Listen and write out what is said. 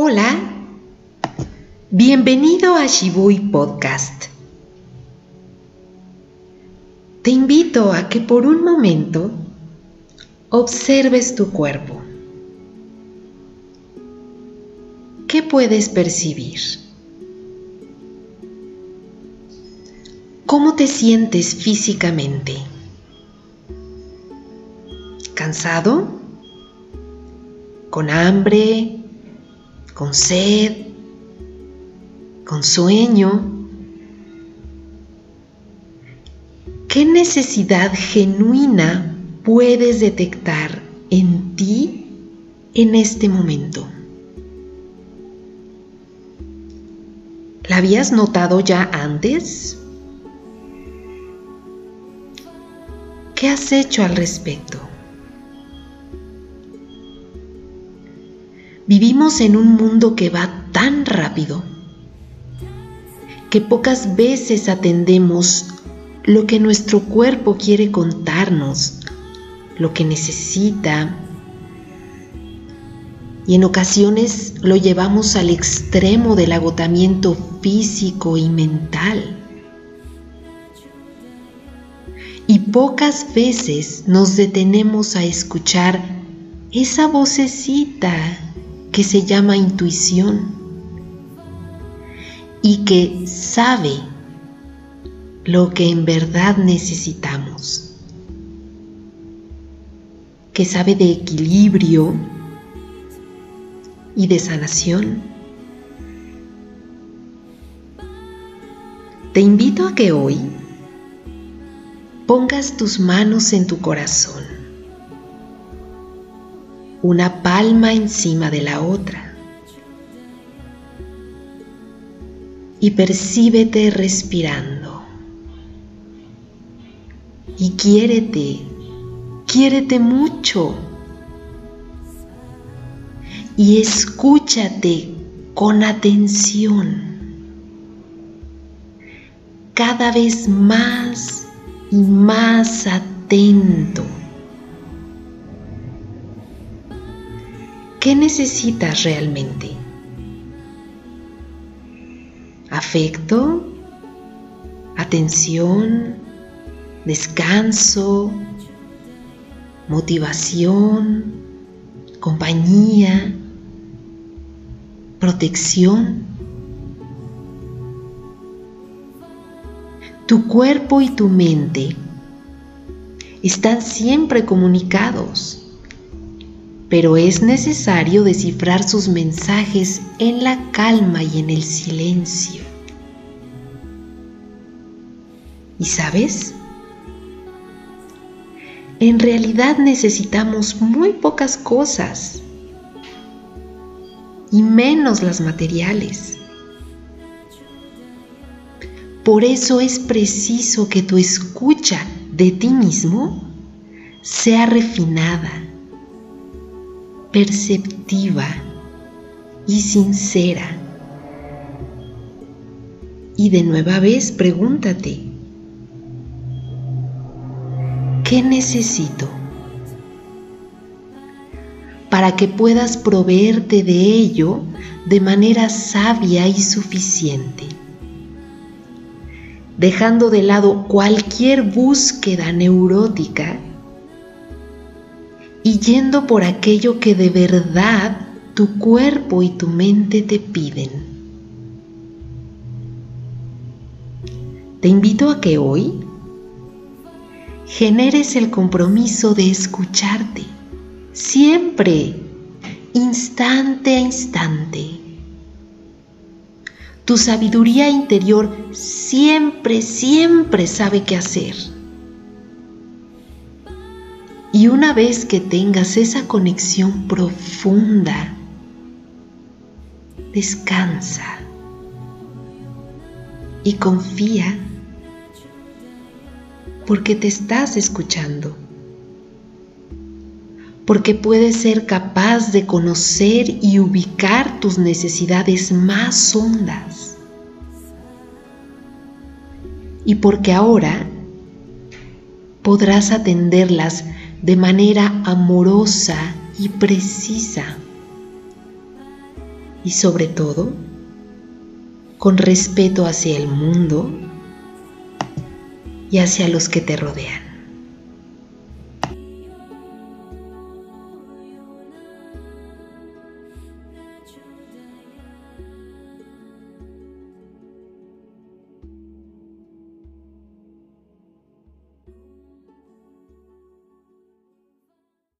Hola, bienvenido a Shibui Podcast. Te invito a que por un momento observes tu cuerpo. ¿Qué puedes percibir? ¿Cómo te sientes físicamente? ¿Cansado? ¿Con hambre? Con sed, con sueño. ¿Qué necesidad genuina puedes detectar en ti en este momento? ¿La habías notado ya antes? ¿Qué has hecho al respecto? Vivimos en un mundo que va tan rápido que pocas veces atendemos lo que nuestro cuerpo quiere contarnos, lo que necesita. Y en ocasiones lo llevamos al extremo del agotamiento físico y mental. Y pocas veces nos detenemos a escuchar esa vocecita que se llama intuición y que sabe lo que en verdad necesitamos, que sabe de equilibrio y de sanación. Te invito a que hoy pongas tus manos en tu corazón una palma encima de la otra. Y percíbete respirando. Y quiérete, quiérete mucho. Y escúchate con atención. Cada vez más y más atento ¿Qué necesitas realmente? ¿Afecto? ¿Atención? ¿Descanso? ¿Motivación? ¿Compañía? ¿Protección? Tu cuerpo y tu mente están siempre comunicados pero es necesario descifrar sus mensajes en la calma y en el silencio. ¿Y sabes? En realidad necesitamos muy pocas cosas y menos las materiales. Por eso es preciso que tu escucha de ti mismo sea refinada perceptiva y sincera. Y de nueva vez pregúntate, ¿qué necesito? Para que puedas proveerte de ello de manera sabia y suficiente, dejando de lado cualquier búsqueda neurótica y yendo por aquello que de verdad tu cuerpo y tu mente te piden. Te invito a que hoy generes el compromiso de escucharte siempre, instante a instante. Tu sabiduría interior siempre, siempre sabe qué hacer y una vez que tengas esa conexión profunda, descansa y confía porque te estás escuchando, porque puedes ser capaz de conocer y ubicar tus necesidades más hondas. Y porque ahora podrás atenderlas de manera amorosa y precisa. y sobre todo con respeto hacia el mundo y hacia los que te rodean.